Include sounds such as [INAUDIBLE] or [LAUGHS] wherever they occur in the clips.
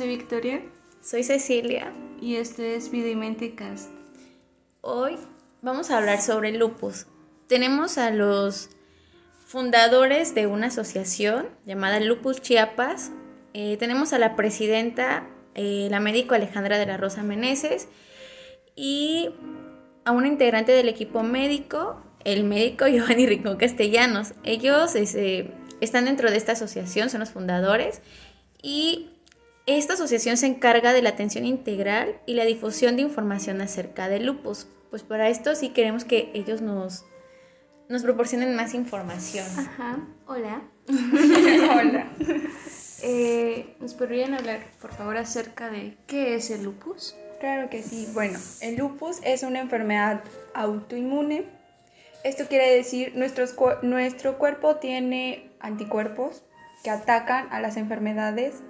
Soy Victoria. Soy Cecilia. Y este es Vida y Mente Cast. Hoy vamos a hablar sobre lupus. Tenemos a los fundadores de una asociación llamada Lupus Chiapas. Eh, tenemos a la presidenta, eh, la médico Alejandra de la Rosa Meneses, y a una integrante del equipo médico, el médico [LAUGHS] Giovanni Rincón Castellanos. Ellos este, están dentro de esta asociación, son los fundadores, y esta asociación se encarga de la atención integral y la difusión de información acerca del lupus. Pues para esto sí queremos que ellos nos, nos proporcionen más información. Ajá, hola. [LAUGHS] hola. [LAUGHS] Eh, ¿Nos podrían hablar, por favor, acerca de qué es el lupus? Claro que sí. Bueno, el lupus es una enfermedad autoinmune. Esto quiere decir nuestros, nuestro cuerpo tiene anticuerpos que atacan a las enfermedades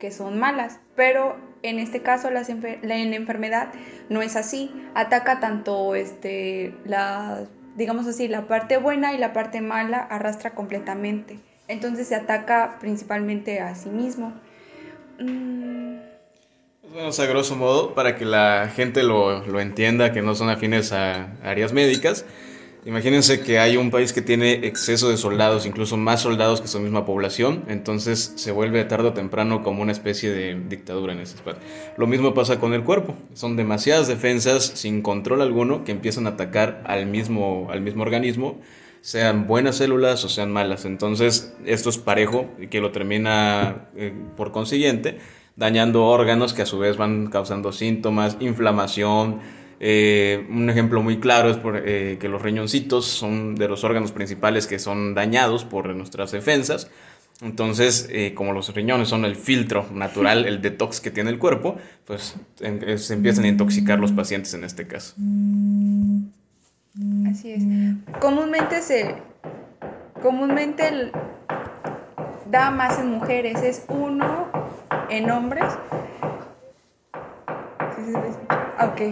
que son malas, pero en este caso la, la, enfermedad no es así, ataca tanto este, la, digamos así, la parte buena y la parte mala arrastra completamente, entonces se ataca principalmente a sí mismo. Mm. Bueno, a grosso modo, para que la gente lo, lo entienda, que no son afines a áreas médicas, Imagínense que hay un país que tiene exceso de soldados, incluso más soldados que su misma población, entonces se vuelve tarde o temprano como una especie de dictadura en ese espacio. Lo mismo pasa con el cuerpo, son demasiadas defensas sin control alguno que empiezan a atacar al mismo, al mismo organismo, sean buenas células o sean malas. Entonces esto es parejo y que lo termina eh, por consiguiente dañando órganos que a su vez van causando síntomas, inflamación, eh, un ejemplo muy claro es eh, que los riñoncitos son de los órganos principales que son dañados por nuestras defensas. Entonces, eh, como los riñones son el filtro natural, el detox que tiene el cuerpo, pues se empiezan a intoxicar los pacientes en este caso. Así es. Comúnmente se comúnmente da más en mujeres, es uno en hombres. Ok,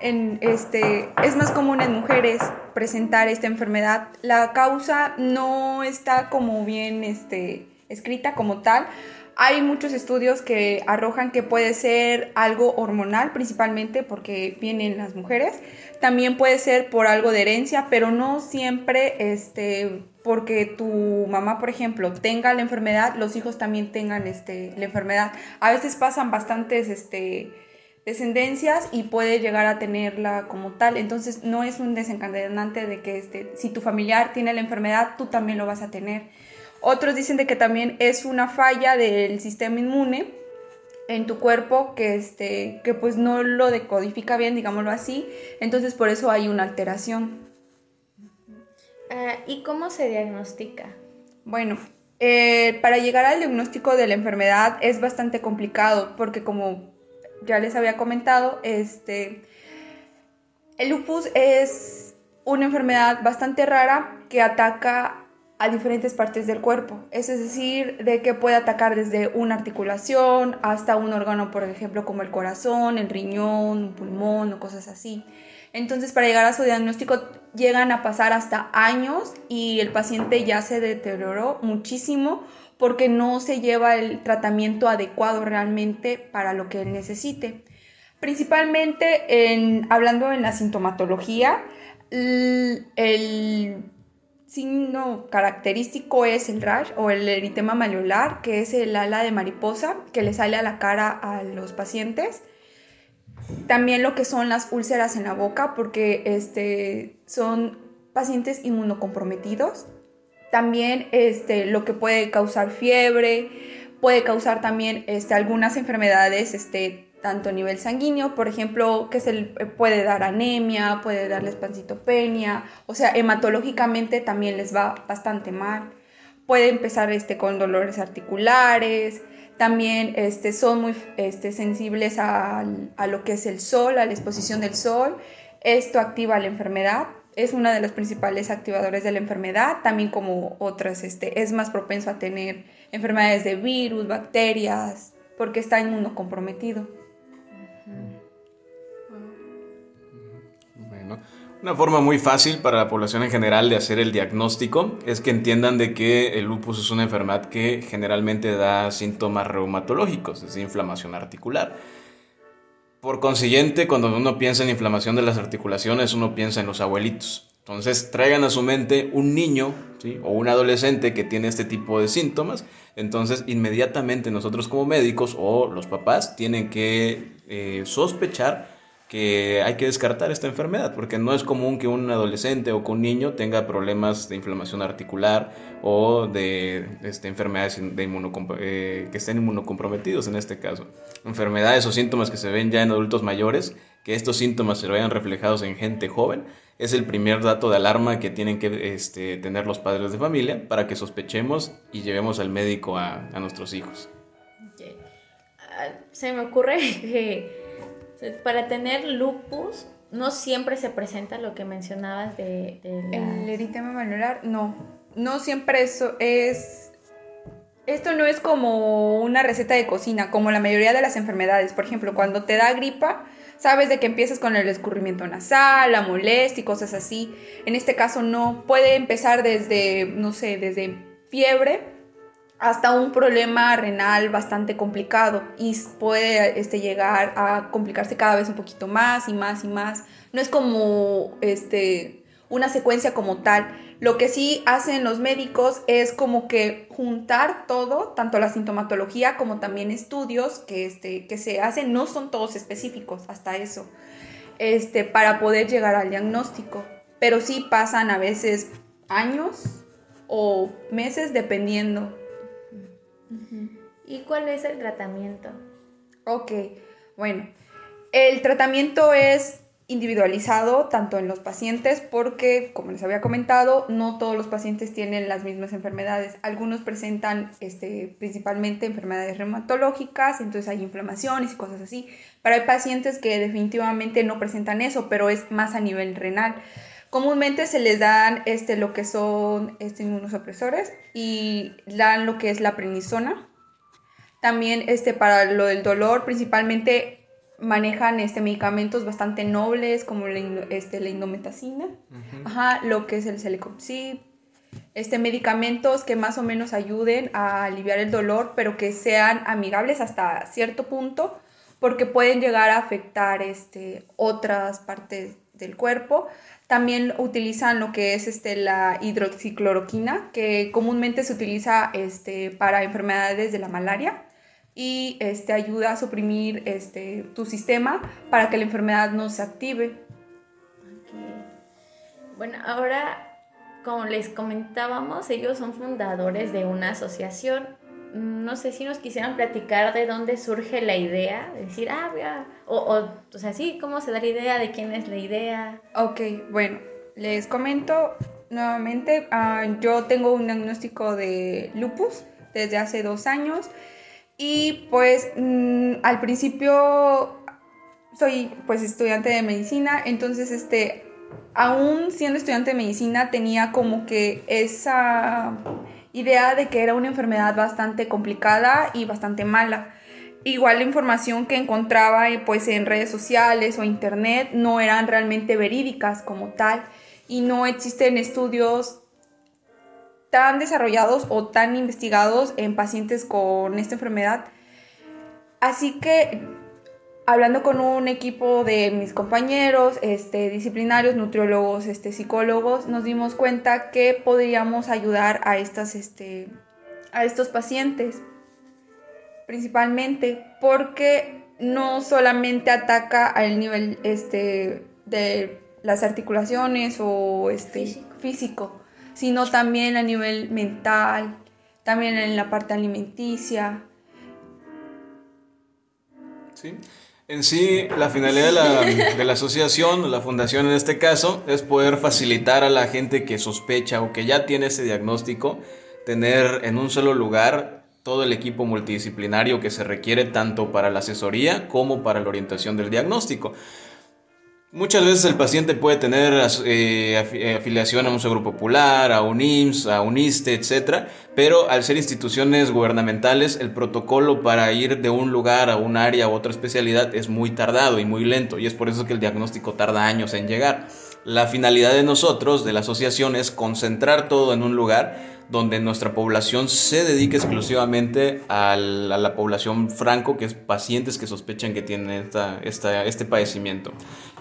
en este, es más común en mujeres presentar esta enfermedad. La causa no está como bien este, escrita como tal. Hay muchos estudios que arrojan que puede ser algo hormonal, principalmente porque vienen las mujeres. También puede ser por algo de herencia, pero no siempre este, porque tu mamá, por ejemplo, tenga la enfermedad, los hijos también tengan este, la enfermedad. A veces pasan bastantes este, descendencias y puede llegar a tenerla como tal. Entonces no es un desencadenante de que este, si tu familiar tiene la enfermedad, tú también lo vas a tener. Otros dicen de que también es una falla del sistema inmune en tu cuerpo que, este, que pues no lo decodifica bien, digámoslo así. Entonces por eso hay una alteración. Ah, ¿Y cómo se diagnostica? Bueno, eh, para llegar al diagnóstico de la enfermedad es bastante complicado porque como ya les había comentado, este, el lupus es una enfermedad bastante rara que ataca a diferentes partes del cuerpo. Es decir, de que puede atacar desde una articulación hasta un órgano, por ejemplo, como el corazón, el riñón, un pulmón o cosas así. Entonces, para llegar a su diagnóstico llegan a pasar hasta años y el paciente ya se deterioró muchísimo porque no se lleva el tratamiento adecuado realmente para lo que él necesite. Principalmente en, hablando en la sintomatología, el, signo característico es el rash o el eritema maleolar, que es el ala de mariposa que le sale a la cara a los pacientes. También lo que son las úlceras en la boca, porque este, son pacientes inmunocomprometidos también este, lo que puede causar fiebre, puede causar también este, algunas enfermedades este, tanto a nivel sanguíneo, por ejemplo, que se puede dar anemia, puede darles pancitopenia, o sea, hematológicamente también les va bastante mal. Puede empezar este, con dolores articulares, también este, son muy este, sensibles a, a lo que es el sol, a la exposición del sol. Esto activa la enfermedad es una de los principales activadores de la enfermedad, también como otras, este, es más propenso a tener enfermedades de virus, bacterias, porque está inmunocomprometido. Bueno, Una forma muy fácil para la población en general de hacer el diagnóstico es que entiendan de que el lupus es una enfermedad que generalmente da síntomas reumatológicos, es inflamación articular. Por consiguiente, cuando uno piensa en inflamación de las articulaciones, uno piensa en los abuelitos. Entonces, traigan a su mente un niño o un adolescente que tiene este tipo de síntomas. Entonces, inmediatamente nosotros como médicos o los papás tienen que eh, sospechar que hay que descartar esta enfermedad, porque no es común que un adolescente o que un niño tenga problemas de inflamación articular o de este, enfermedades de eh, que estén inmunocomprometidos en este caso. Enfermedades o síntomas que se ven ya en adultos mayores, que estos síntomas se vean reflejados en gente joven, es el primer dato de alarma que tienen que este, tener los padres de familia para que sospechemos y llevemos al médico a, nuestros hijos. Ah, se me ocurre [LAUGHS] que para tener lupus, no siempre se presenta lo que mencionabas de... El eritema manular, no. No siempre eso es... Esto no es como una receta de cocina, como la mayoría de las enfermedades. Por ejemplo, cuando te da gripa, sabes de que empiezas con el escurrimiento nasal, la molestia y cosas así. En este caso no. Puede empezar desde, no sé, desde fiebre hasta un problema renal bastante complicado y puede este, llegar a complicarse cada vez un poquito más y más y más. No es como este, una secuencia como tal. Lo que sí hacen los médicos es como que juntar todo, tanto la sintomatología como también estudios que, este, que se hacen, no son todos específicos hasta eso, este, para poder llegar al diagnóstico. Pero sí pasan a veces años o meses dependiendo ¿Y cuál es el tratamiento? Ok, bueno, el tratamiento es individualizado tanto en los pacientes porque, como les había comentado, no todos los pacientes tienen las mismas enfermedades. Algunos presentan este, principalmente enfermedades reumatológicas, entonces hay inflamaciones y cosas así. Pero hay pacientes que definitivamente no presentan eso, pero es más a nivel renal. Comúnmente se les dan este, lo que son este, inmunosupresores y dan lo que es la prednisona, también este, para lo del dolor, principalmente manejan este, medicamentos bastante nobles como la, este, la indometacina, Ajá, lo que es el celecoxib, este, medicamentos que más o menos ayuden a aliviar el dolor, pero que sean amigables hasta cierto punto, porque pueden llegar a afectar este, otras partes del cuerpo. También utilizan lo que es este, la hidroxicloroquina, que comúnmente se utiliza este, para enfermedades de la malaria y este, ayuda a suprimir este, tu sistema para que la enfermedad no se active. Bueno, ahora, como les comentábamos, ellos son fundadores de una asociación. No sé si nos quisieran platicar de dónde surge la idea, de decir, ah, o, o, o sea, sí, cómo se da la idea, de quién es la idea. Ok, bueno, les comento nuevamente, ah, yo tengo un diagnóstico de lupus desde hace dos años y pues mm, al principio soy pues estudiante de medicina, entonces este, aún siendo estudiante de medicina tenía como que esa idea de que era una enfermedad bastante complicada y bastante mala. Igual la información que encontraba eh, pues en redes sociales o internet no eran realmente verídicas como tal y no existen estudios tan desarrollados o tan investigados en pacientes con esta enfermedad. Así que hablando con un equipo de mis compañeros, este, disciplinarios, nutriólogos, este, psicólogos, nos dimos cuenta que podríamos ayudar a, estas, este, a estos pacientes, principalmente porque no solamente ataca al nivel este, de las articulaciones o este, físico sino también a nivel mental, también en la parte alimenticia. Sí. En sí, la finalidad de la, asociación, la fundación en este caso, es poder facilitar a la gente que sospecha o que ya tiene ese diagnóstico, tener en un solo lugar todo el equipo multidisciplinario que se requiere tanto para la asesoría como para la orientación del diagnóstico. Muchas veces el paciente puede tener eh, eh, afiliación a un seguro popular, a un IMSS, a un ISTE, etc. Pero al ser instituciones gubernamentales, el protocolo para ir de un lugar a un área u otra especialidad es muy tardado y muy lento. Y es por eso que el diagnóstico tarda años en llegar. La finalidad de nosotros, de la asociación, es concentrar todo en un lugar donde nuestra población se dedique exclusivamente a la, población franco, que es pacientes que sospechan que tienen esta, esta, este padecimiento,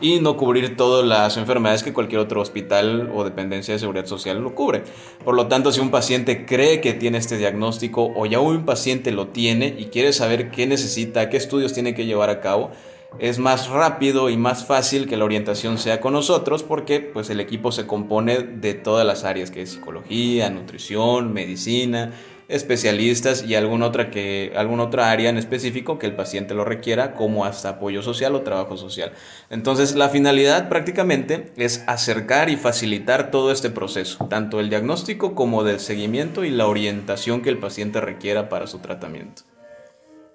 y no cubrir todas las enfermedades que cualquier otro hospital o dependencia de seguridad social lo cubre. Por lo tanto, si un paciente cree que tiene este diagnóstico o ya un paciente lo tiene y quiere saber qué necesita, qué estudios tiene que llevar a cabo, es más rápido y más fácil que la orientación sea con nosotros porque pues el equipo se compone de todas las áreas que es psicología, nutrición, medicina, especialistas y alguna otra que otra área en específico que el paciente lo requiera como hasta apoyo social o trabajo social. Entonces, la finalidad prácticamente es acercar y facilitar todo este proceso, tanto el diagnóstico como del seguimiento y la orientación que el paciente requiera para su tratamiento.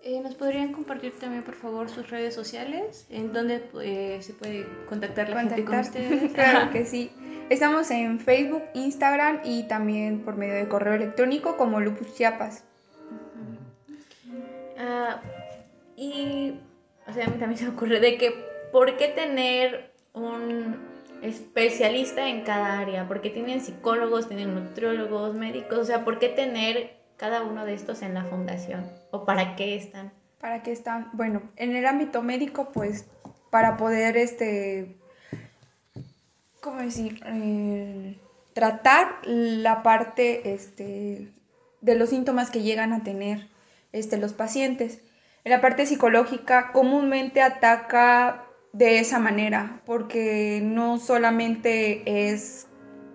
Eh, ¿Nos podrían compartir también, por favor, sus redes sociales? ¿En dónde eh, se puede contactar la gente con ustedes? [LAUGHS] claro que sí. Estamos en Facebook, Instagram y también por medio de correo electrónico como Lupus Chiapas. Ah, y, o sea, a mí también se me ocurre de que, ¿por qué tener un especialista en cada área? ¿Por qué tienen psicólogos, tienen nutriólogos, médicos? O sea, ¿por qué tener cada uno de estos en la fundación? ¿O para qué están? ¿Para qué están? Bueno, en el ámbito médico, pues para poder, este, ¿cómo decir? Eh, tratar la parte este, de los síntomas que llegan a tener este, los pacientes. En la parte psicológica comúnmente ataca de esa manera, porque no solamente es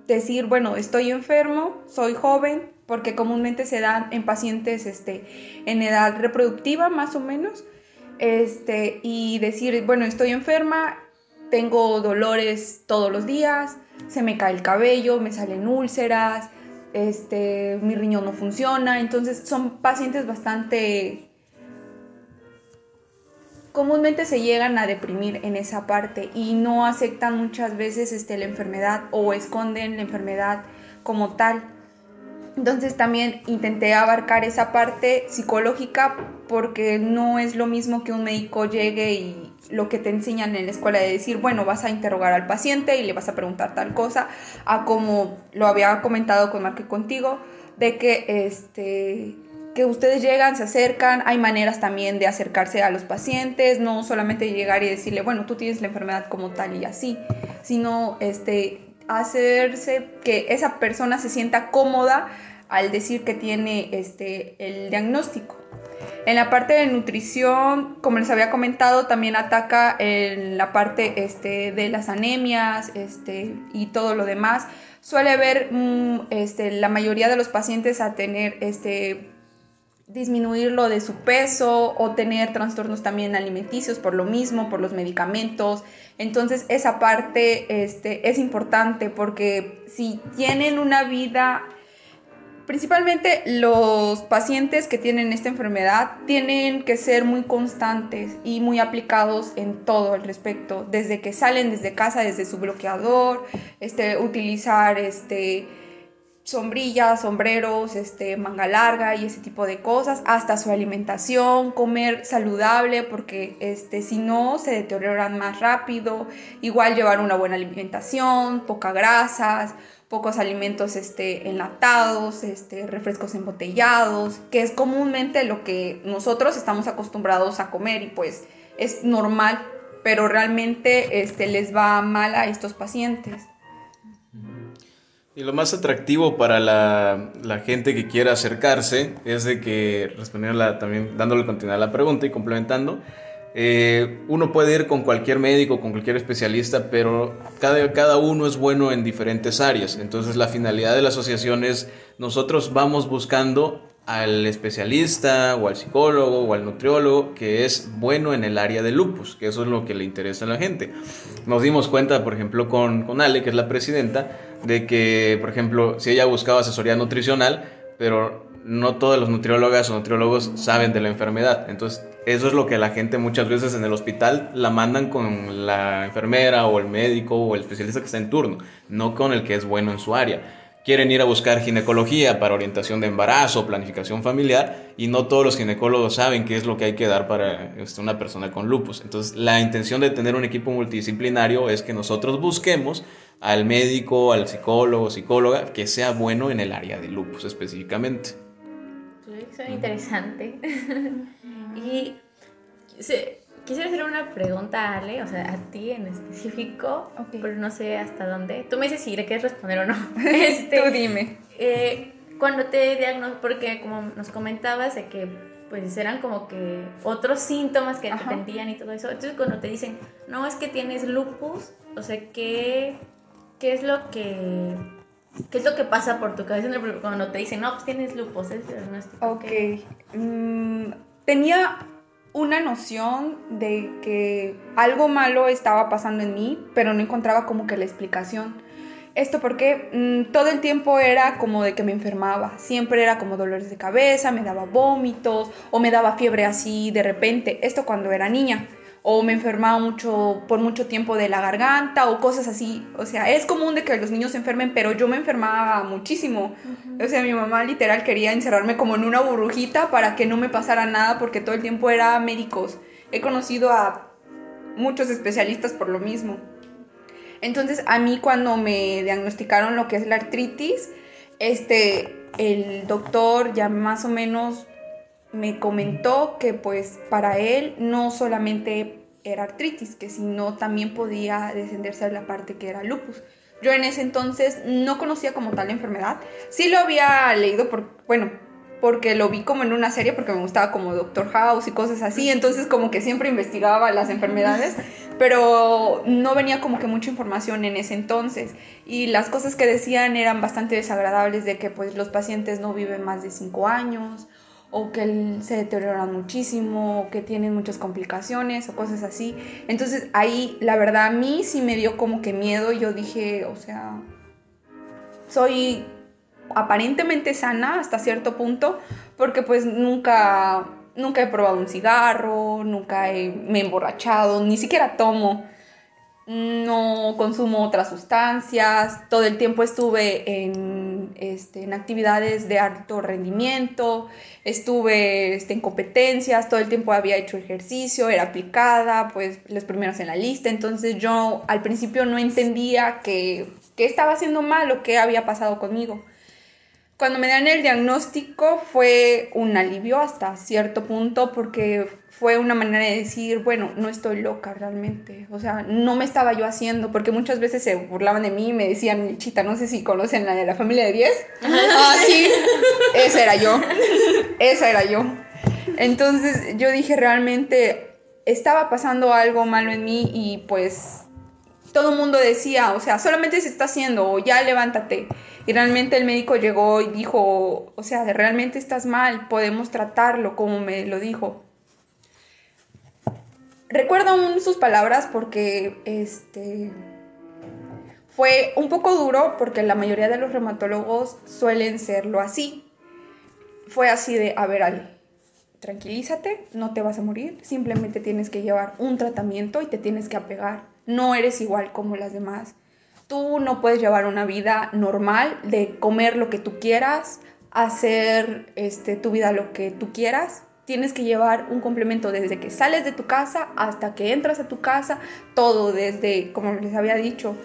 decir, bueno, estoy enfermo, soy joven, porque comúnmente se dan en pacientes este, en edad reproductiva más o menos, este, y decir, bueno, estoy enferma, tengo dolores todos los días, se me cae el cabello, me salen úlceras, este, mi riñón no funciona, entonces son pacientes bastante comúnmente se llegan a deprimir en esa parte y no aceptan muchas veces este, la enfermedad o esconden la enfermedad como tal. Entonces también intenté abarcar esa parte psicológica porque no es lo mismo que un médico llegue y lo que te enseñan en la escuela de decir, bueno, vas a interrogar al paciente y le vas a preguntar tal cosa, a como lo había comentado con Marque contigo, de que este que ustedes llegan, se acercan, hay maneras también de acercarse a los pacientes, no solamente llegar y decirle, bueno, tú tienes la enfermedad como tal y así, sino este hacerse que esa persona se sienta cómoda al decir que tiene este, el diagnóstico. En la parte de nutrición, como les había comentado, también ataca en la parte este, de las anemias este, y todo lo demás. Suele ver mm, este, la mayoría de los pacientes a tener este, disminuir lo de su peso o tener trastornos también alimenticios por lo mismo, por los medicamentos. Entonces esa parte este, es importante porque si tienen una vida Principalmente los pacientes que tienen esta enfermedad tienen que ser muy constantes y muy aplicados en todo al respecto, desde que salen desde casa, desde su bloqueador, este, utilizar este, sombrillas, sombreros, este, manga larga y ese tipo de cosas, hasta su alimentación, comer saludable, porque este, si no se deterioran más rápido, igual llevar una buena alimentación, poca grasas, pocos alimentos este, enlatados, este, refrescos embotellados, que es comúnmente lo que nosotros estamos acostumbrados a comer y pues es normal, pero realmente este, les va mal a estos pacientes. Y lo más atractivo para la, la, gente que quiera acercarse es de que, respondiendo también dándole continuidad a la pregunta y complementando, eh, uno puede ir con cualquier médico, con cualquier especialista, pero cada, cada uno es bueno en diferentes áreas. Entonces la finalidad de la asociación es nosotros vamos buscando al especialista o al psicólogo o al nutriólogo que es bueno en el área de lupus, que eso es lo que le interesa a la gente. Nos dimos cuenta, por ejemplo, con, con Ale, que es la presidenta, de que, por ejemplo, si ella buscaba asesoría nutricional, pero no todos los nutriólogas o nutriólogos saben de la enfermedad. Entonces, eso es lo que la gente muchas veces en el hospital la mandan con la enfermera o el médico o el especialista que está en turno, no con el que es bueno en su área. Quieren ir a buscar ginecología para orientación de embarazo, planificación familiar, y no todos los ginecólogos saben qué es lo que hay que dar para este, una persona con lupus. Entonces, la intención de tener un equipo multidisciplinario es que nosotros busquemos al médico, al psicólogo, psicóloga, que sea bueno en el área de lupus específicamente. Interesante. [LAUGHS] y Quisiera hacer una pregunta a Ale, o sea, a ti en específico, pero no sé hasta dónde. Tú me dices si le quieres responder o no. [LAUGHS] [LAUGHS] Este, Tú dime. Eh, cuando te diagnosticaron, porque como nos comentabas de que pues eran como que otros síntomas que te sentían y todo eso. Entonces cuando te dicen, no, es que tienes lupus, o sea, ¿qué, qué es lo que... ¿Qué es lo que pasa por tu cabeza cuando te dicen, no, pues tienes lupus? Es diagnóstico. Ok. Mm, tenía una noción de que algo malo estaba pasando en mí, pero no encontraba como que la explicación. Esto porque mm, todo el tiempo era como de que me enfermaba, siempre era como dolores de cabeza, me daba vómitos o me daba fiebre así de repente, esto cuando era niña o me enfermaba mucho por mucho tiempo de la garganta o cosas así. O sea, es común de que los niños se enfermen, pero yo me enfermaba muchísimo. O sea, mi mamá literal quería encerrarme como en una burbujita para que no me pasara nada porque todo el tiempo era médicos. He conocido a muchos especialistas por lo mismo. Entonces, a mí cuando me diagnosticaron lo que es la artritis, este el doctor ya más o menos me comentó que pues para él no solamente era artritis, que sino también podía descenderse a la parte que era lupus. Yo en ese entonces no conocía como tal la enfermedad. Sí lo había leído por, bueno, porque lo vi como en una serie porque me gustaba como Doctor House y cosas así, entonces como que siempre investigaba las enfermedades, [LAUGHS] pero no venía como que mucha información en ese entonces y las cosas que decían eran bastante desagradables de que pues los pacientes no viven más de 5 años o que se deterioran muchísimo, o que tienen muchas complicaciones o cosas así. Entonces ahí la verdad a mí sí me dio como que miedo, yo dije, o sea, soy aparentemente sana hasta cierto punto, porque pues nunca, nunca he probado un cigarro, nunca me he emborrachado, ni siquiera tomo no consumo otras sustancias, todo el tiempo estuve en, este, en actividades de alto rendimiento, estuve este, en competencias, todo el tiempo había hecho ejercicio, era aplicada, pues los primeros en la lista, entonces yo al principio no entendía que, que estaba haciendo mal o qué había pasado conmigo. Cuando me dan el diagnóstico fue un alivio hasta cierto punto porque fue una manera de decir, bueno, no estoy loca realmente. O sea, no me estaba yo haciendo, porque muchas veces se burlaban de mí y me decían, chita, no sé si conocen la de la familia de 10. ah, sí, esa era yo. Esa era yo. Entonces yo dije, realmente estaba pasando algo malo en mí y pues todo el mundo decía, o sea, solamente se está haciendo, o ya levántate. Y realmente el médico llegó y dijo, o sea, realmente estás mal, podemos tratarlo, como me lo dijo. Recuerdo aún sus palabras porque este fue un poco duro porque la mayoría de los reumatólogos suelen serlo así. Fue así de, a ver, Ali, tranquilízate, no te vas a morir, simplemente tienes que llevar un tratamiento y te tienes que apegar. No eres igual como las demás. Tú no puedes llevar una vida normal de comer lo que tú quieras, hacer este, tu vida lo que tú quieras tienes que llevar un complemento desde que sales de tu casa hasta que entras a tu casa, todo desde, como les había dicho,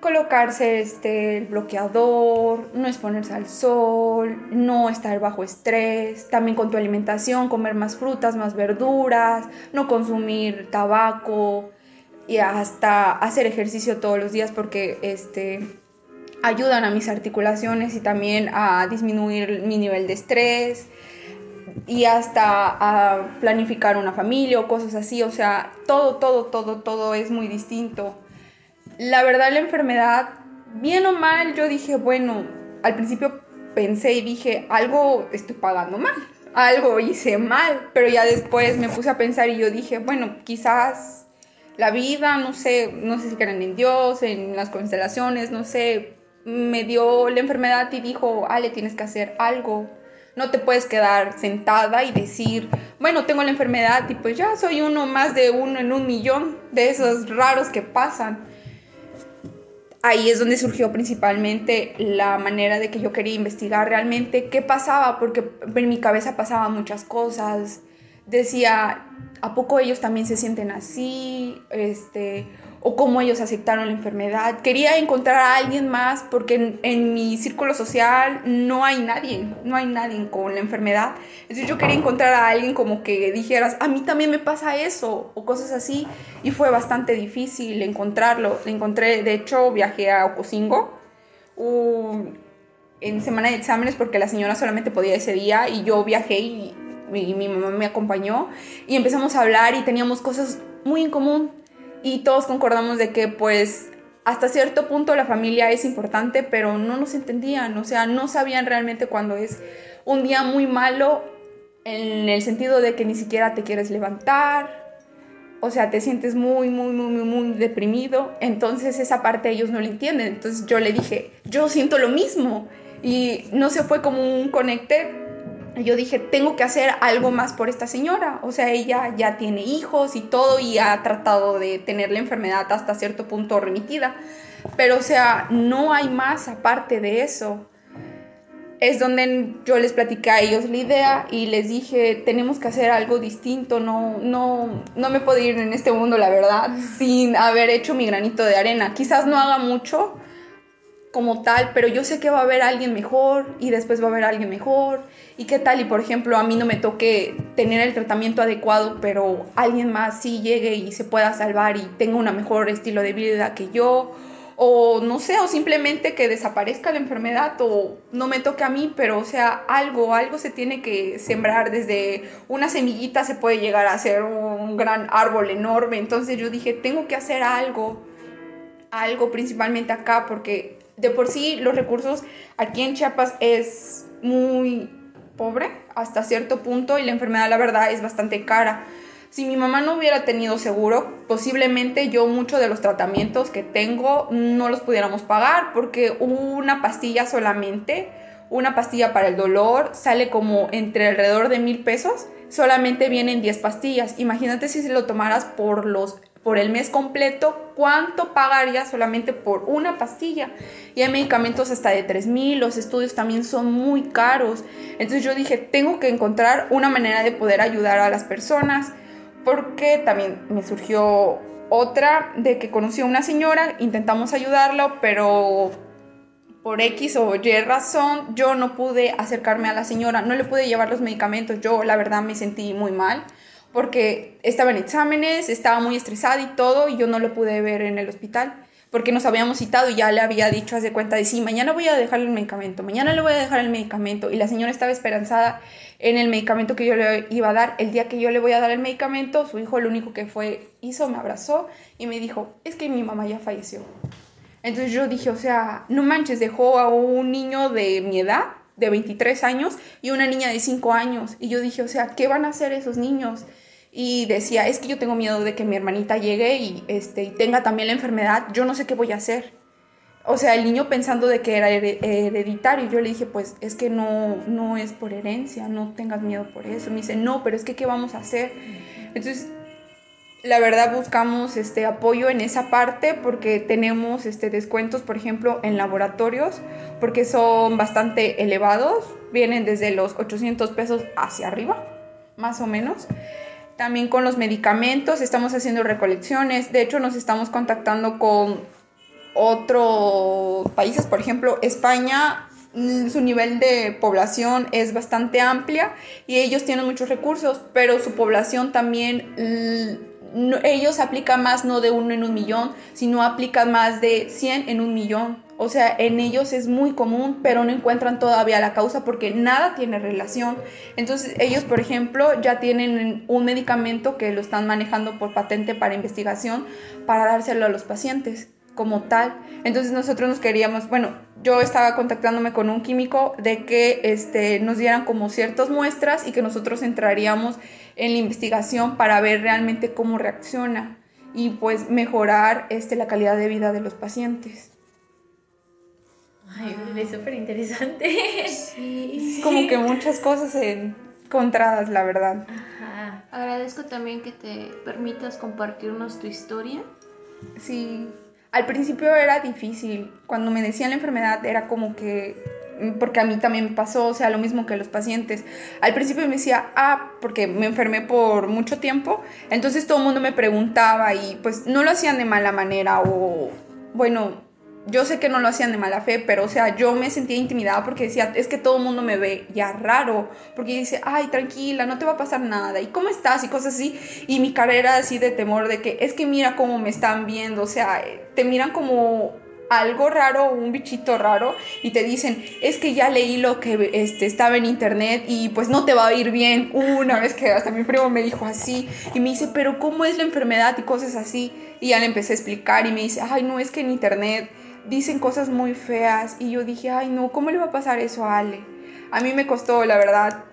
colocarse este, el bloqueador, no exponerse al sol, no estar bajo estrés, también con tu alimentación, comer más frutas, más verduras, no consumir tabaco y hasta hacer ejercicio todos los días porque este, ayudan a mis articulaciones y también a disminuir mi nivel de estrés y hasta a planificar una familia o cosas así, o sea, todo, todo, todo, todo es muy distinto. La verdad, la enfermedad, bien o mal, yo dije, bueno, al principio pensé y dije, algo estoy pagando mal, algo hice mal, pero ya después me puse a pensar y yo dije, bueno, quizás la vida, no sé, no sé si creen en Dios, en las constelaciones, no sé, me dio la enfermedad y dijo, Ale, tienes que hacer algo no te puedes quedar sentada y decir, bueno, tengo la enfermedad y pues ya soy uno más de uno en un millón de esos raros que pasan. ahí es donde surgió principalmente la manera de que yo quería investigar realmente qué pasaba, porque en mi cabeza pasaban muchas cosas. Decía, ¿a poco ellos también se sienten así? Este, o cómo ellos aceptaron la enfermedad. Quería encontrar a alguien más porque en, mi círculo social no hay nadie, no hay nadie con la enfermedad. Entonces yo quería encontrar a alguien como que dijeras, a mí también me pasa eso o cosas así. Y fue bastante difícil encontrarlo. Lo encontré, de hecho viajé a Ocosingo en semana de exámenes porque la señora solamente podía ese día y yo viajé y mi mamá me acompañó y empezamos a hablar y teníamos cosas muy en común y todos concordamos de que pues hasta cierto punto la familia es importante, pero no nos entendían, o sea, no sabían realmente cuando es un día muy malo en el sentido de que ni siquiera te quieres levantar, o sea, te sientes muy, muy, muy, muy, muy deprimido, entonces esa parte ellos no la entienden, entonces yo le dije, yo siento lo mismo y no se fue como un conecte, yo dije, tengo que hacer algo más por esta señora. O sea, ella ya tiene hijos y todo y ha tratado de tener la enfermedad hasta cierto punto remitida. Pero, o sea, no hay más aparte de eso. Es donde yo les platicé a ellos la idea y les dije, tenemos que hacer algo distinto, no, no, no me puedo ir en este mundo, la verdad, sin haber hecho mi granito de arena. Quizás no haga mucho, como tal, pero yo sé que va a haber alguien mejor y después va a haber alguien mejor. ¿Y qué tal? Y por ejemplo, a mí no me toque tener el tratamiento adecuado, pero alguien más sí llegue y se pueda salvar y tenga un mejor estilo de vida que yo. O no sé, o simplemente que desaparezca la enfermedad o no me toque a mí, pero o sea, algo, algo se tiene que sembrar desde una semillita se puede llegar a ser un gran árbol enorme. Entonces yo dije, tengo que hacer algo, algo principalmente acá, porque de por sí los recursos aquí en Chiapas es muy pobre hasta cierto punto y la enfermedad la verdad es bastante cara. Si mi mamá no hubiera tenido seguro, posiblemente yo muchos de los tratamientos que tengo no los pudiéramos pagar porque una pastilla solamente, una pastilla para el dolor sale como entre alrededor de mil pesos, solamente vienen 10 pastillas. Imagínate si se lo tomaras por los por el mes completo, ¿cuánto pagaría solamente por una pastilla? Y hay medicamentos hasta de 3 mil, los estudios también son muy caros. Entonces yo dije, tengo que encontrar una manera de poder ayudar a las personas, porque también me surgió otra de que conocí a una señora, intentamos ayudarla, pero por X o Y razón yo no pude acercarme a la señora, no le pude llevar los medicamentos, yo la verdad me sentí muy mal porque estaba en exámenes, estaba muy estresada y todo, y yo no lo pude ver en el hospital, porque nos habíamos citado y ya le había dicho, hace cuenta de sí, mañana voy a dejarle el medicamento, mañana le voy a dejar el medicamento, y la señora estaba esperanzada en el medicamento que yo le iba a dar. El día que yo le voy a dar el medicamento, su hijo lo único que fue, hizo, me abrazó y me dijo, es que mi mamá ya falleció. Entonces yo dije, o sea, no manches, dejó a un niño de mi edad de 23 años y una niña de 5 años. Y yo dije, o sea, ¿qué van a hacer esos niños? Y decía, es que yo tengo miedo de que mi hermanita llegue y, este, y tenga también la enfermedad, yo no sé qué voy a hacer. O sea, el niño pensando de que era hereditario, yo le dije, pues es que no, no es por herencia, no tengas miedo por eso. Me dice, no, pero es que ¿qué vamos a hacer? Entonces, la verdad buscamos este apoyo en esa parte porque tenemos este descuentos, por ejemplo, en laboratorios, porque son bastante elevados, vienen desde los 800 pesos hacia arriba, más o menos. También con los medicamentos estamos haciendo recolecciones. De hecho, nos estamos contactando con otros países, por ejemplo, España mm, su nivel de población es bastante amplia y ellos tienen muchos recursos, pero su población también, ellos aplican más no de uno en un millón, sino aplican más de 100 en un millón. O sea, en ellos es muy común, pero no encuentran todavía la causa porque nada tiene relación. Entonces, ellos, por ejemplo, ya tienen un medicamento que lo están manejando por patente para investigación para dárselo a los pacientes como tal. Entonces, nosotros nos queríamos, bueno, yo estaba contactándome con un químico de que este, nos dieran como ciertas muestras y que nosotros entraríamos en la investigación para ver realmente cómo reacciona y pues mejorar este, la calidad de vida de los pacientes. Ay, es súper interesante. Sí. Como que muchas cosas encontradas, la verdad. Agradezco también que te permitas compartirnos tu historia. Sí. Al principio era difícil. Cuando me decían la enfermedad era como que porque a mí también me pasó, o sea, lo mismo que los pacientes. Al principio me decía, ah, porque me enfermé por mucho tiempo, entonces todo el mundo me preguntaba y pues no lo hacían de mala manera o, bueno, yo sé que no lo hacían de mala fe, pero o sea, yo me sentía intimidada porque decía, es que todo el mundo me ve ya raro, porque dice, ay, tranquila, no te va a pasar nada, ¿y cómo estás? Y cosas así, y mi carrera así de temor de que es que mira cómo me están viendo, o sea, te miran como algo raro, un bichito raro, y te dicen, es que ya leí lo que este, estaba en internet y pues no te va a ir bien. Una vez que hasta mi primo me dijo así, y me dice, pero ¿cómo es la enfermedad? y cosas así. Y ya le empecé a explicar y me dice, ay, no, es que en internet dicen cosas muy feas. Y yo dije, ay, no, ¿cómo le va a pasar eso a Ale? A mí me costó, la verdad,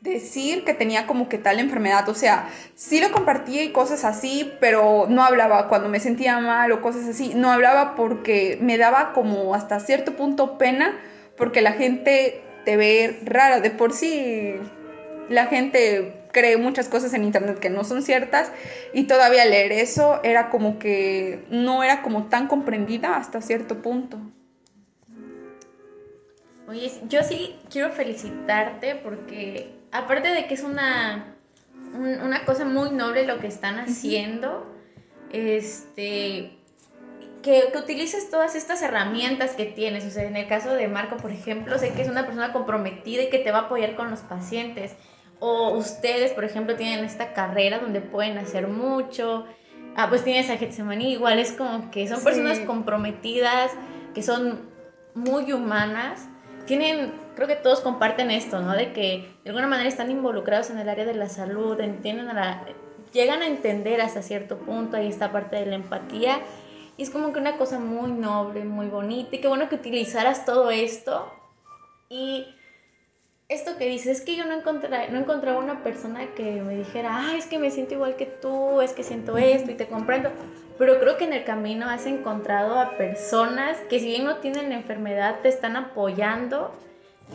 decir que tenía como que tal enfermedad, o sea, sí lo compartía y cosas así, pero no hablaba cuando me sentía mal o cosas así, no hablaba porque me daba como hasta cierto punto pena, porque la gente te ve rara, de por sí la gente cree muchas cosas en internet que no son ciertas y todavía leer eso era como que no era como tan comprendida hasta cierto punto. Oye, yo sí quiero felicitarte porque aparte de que es una, una cosa muy noble lo que están haciendo, este, que, que, utilices todas estas herramientas que tienes. O sea, en el caso de Marco, por ejemplo, sé que es una persona comprometida y que te va a apoyar con los pacientes. O ustedes, por ejemplo, tienen esta carrera donde pueden hacer mucho. Ah, pues tienes a Getsemaní, igual es como que son personas comprometidas, que son muy humanas tienen, creo que todos comparten esto, ¿no? De que de alguna manera están involucrados en el área de la salud, entienden a la, llegan a entender hasta cierto punto ahí esta parte de la empatía. Y es como que una cosa muy noble, muy bonita. Y qué bueno que utilizaras todo esto. Y esto que dices, es que yo no encontré, no encontraba una persona que me dijera, ah, es que me siento igual que tú, es que siento esto y te comprendo. Pero creo que en el camino has encontrado a personas que si bien no tienen la enfermedad, te están apoyando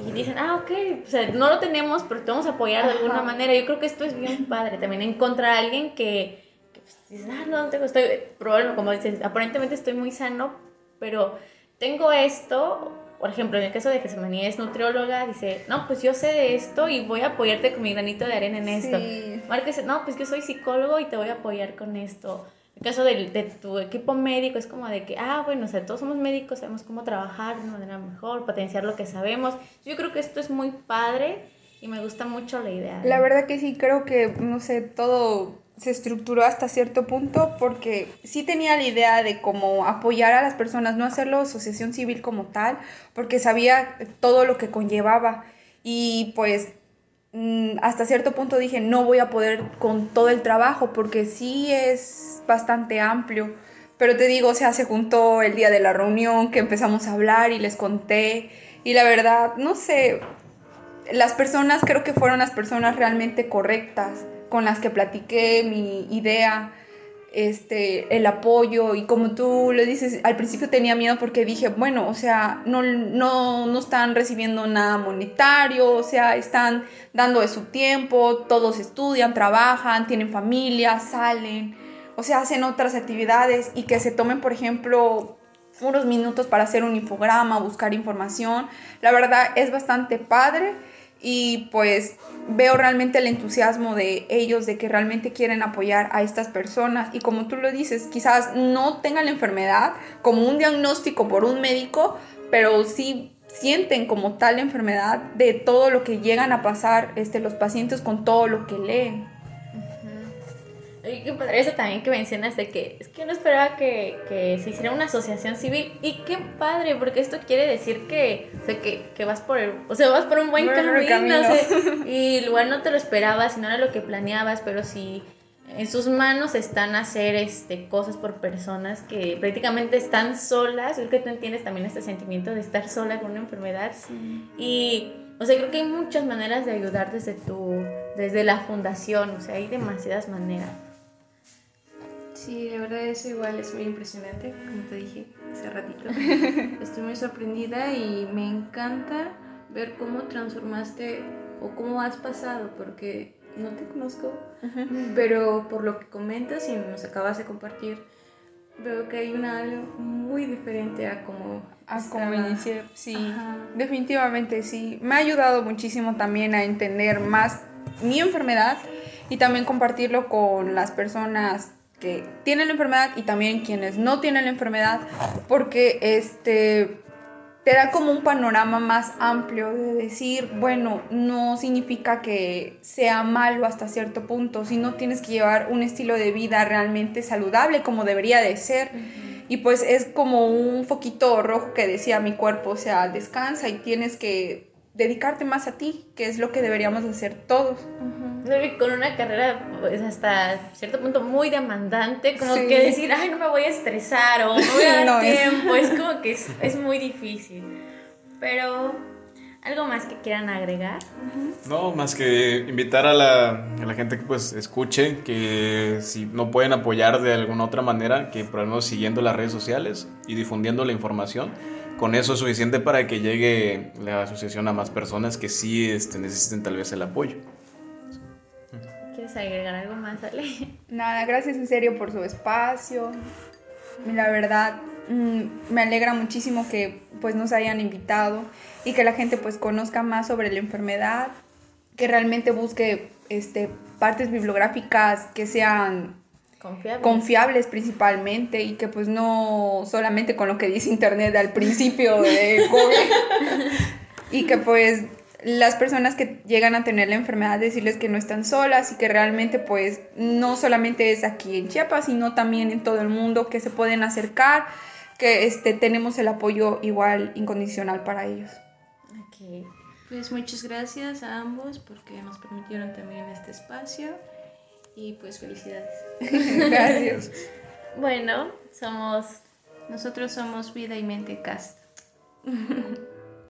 y dicen, ah, ok, o sea, no lo tenemos, pero te vamos a apoyar de alguna manera. Yo creo que esto es bien padre también, encontrar a alguien que, que pues, dices, ah, no, no tengo, estoy, probablemente, como dices, aparentemente estoy muy sano, pero tengo esto, por ejemplo, en el caso de Gesmanía es nutrióloga, dice, no, pues yo sé de esto y voy a apoyarte con mi granito de arena en esto. Sí. Dice, no, pues yo soy psicólogo y te voy a apoyar con esto. En el caso de, de, tu equipo médico es como de que, ah, bueno, o sea, todos somos médicos, sabemos cómo trabajar de una manera mejor, potenciar lo que sabemos. Yo creo que esto es muy padre y me gusta mucho la idea. La verdad que sí, creo que, no sé, todo se estructuró hasta cierto punto porque sí tenía la idea de cómo apoyar a las personas, no hacerlo asociación civil como tal, porque sabía todo lo que conllevaba. Y pues mm, hasta cierto punto dije no voy a poder con todo el trabajo porque sí es bastante amplio. Pero te digo, o sea, se juntó el día de la reunión que empezamos a hablar y les conté. Y la verdad, no sé, las personas creo que fueron las personas realmente correctas con las que platiqué mi idea, este, el apoyo y como tú lo dices, al principio tenía miedo porque dije, bueno, o sea, no, no, no están recibiendo nada monetario, o sea, están dando de su tiempo, todos estudian, trabajan, tienen familia, salen, o sea, hacen otras actividades y que se tomen, por ejemplo, unos minutos para hacer un infograma, buscar información, la verdad es bastante padre y pues veo realmente el entusiasmo de ellos, de que realmente quieren apoyar a estas personas y como tú lo dices, quizás no tengan la enfermedad como un diagnóstico por un médico, pero sí sienten como tal enfermedad de todo lo que llegan a pasar este, los pacientes con todo lo que leen. Y qué padre eso también que mencionas de que es que no esperaba que, que, se hiciera una asociación civil. Y qué padre, porque esto quiere decir que, o sea, que, que vas por el, o sea, vas por un buen camino. [LAUGHS] y igual no te lo esperabas, y no era lo que planeabas, pero si en sus manos están hacer este, cosas por personas que prácticamente están solas. Es que tú entiendes también este sentimiento de estar sola con una enfermedad. Y, o sea, creo que hay muchas maneras de ayudar desde tu, desde la fundación. O sea, hay demasiadas maneras. Sí, de verdad eso igual es muy impresionante, como te dije hace ratito. [LAUGHS] Estoy muy sorprendida y me encanta ver cómo transformaste o cómo has pasado, porque no te conozco, pero por lo que comentas y nos acabas de compartir, veo que hay una algo muy diferente a como a como inicié, sí, Ajá. definitivamente sí. Me ha ayudado muchísimo también a entender más mi enfermedad y también compartirlo con las personas que tienen la enfermedad y también quienes no tienen la enfermedad, porque este te da como un panorama más amplio de decir, bueno, no significa que sea malo hasta cierto punto, sino tienes que llevar un estilo de vida realmente saludable como debería de ser. Y pues es como un foquito rojo que decía mi cuerpo, o sea, descansa y tienes que dedicarte más a ti, que es lo que deberíamos hacer todos. Creo que con una carrera pues hasta cierto punto muy demandante, como Sí. que decir, ay, no me voy a estresar o no voy a [LAUGHS] dar No, es- tiempo, es como que es, [LAUGHS] es muy difícil. Pero, ¿algo más que quieran agregar? No, más que invitar a la, a la gente que pues escuche, que si no pueden apoyar de alguna otra manera, que por lo menos siguiendo las redes sociales y difundiendo la información, con eso es suficiente para que llegue la asociación a más personas que sí este, necesiten tal vez el apoyo. ¿Quieres agregar algo más, Ale? Nada, gracias en serio por su espacio. La verdad, mm, me alegra muchísimo que pues nos hayan invitado y que la gente pues conozca más sobre la enfermedad, que realmente busque este, partes bibliográficas que sean Confiable. confiables principalmente y que pues no solamente con lo que dice internet al principio de COVID [LAUGHS] y que pues las personas que llegan a tener la enfermedad decirles que no están solas y que realmente pues no solamente es aquí en Chiapas sino también en todo el mundo que se pueden acercar que este tenemos el apoyo igual incondicional para ellos Ok. Pues muchas gracias a ambos porque nos permitieron también este espacio y pues felicidades. gracias [LAUGHS] Bueno, somos Nosotros somos Vida y Mente Cast. [LAUGHS]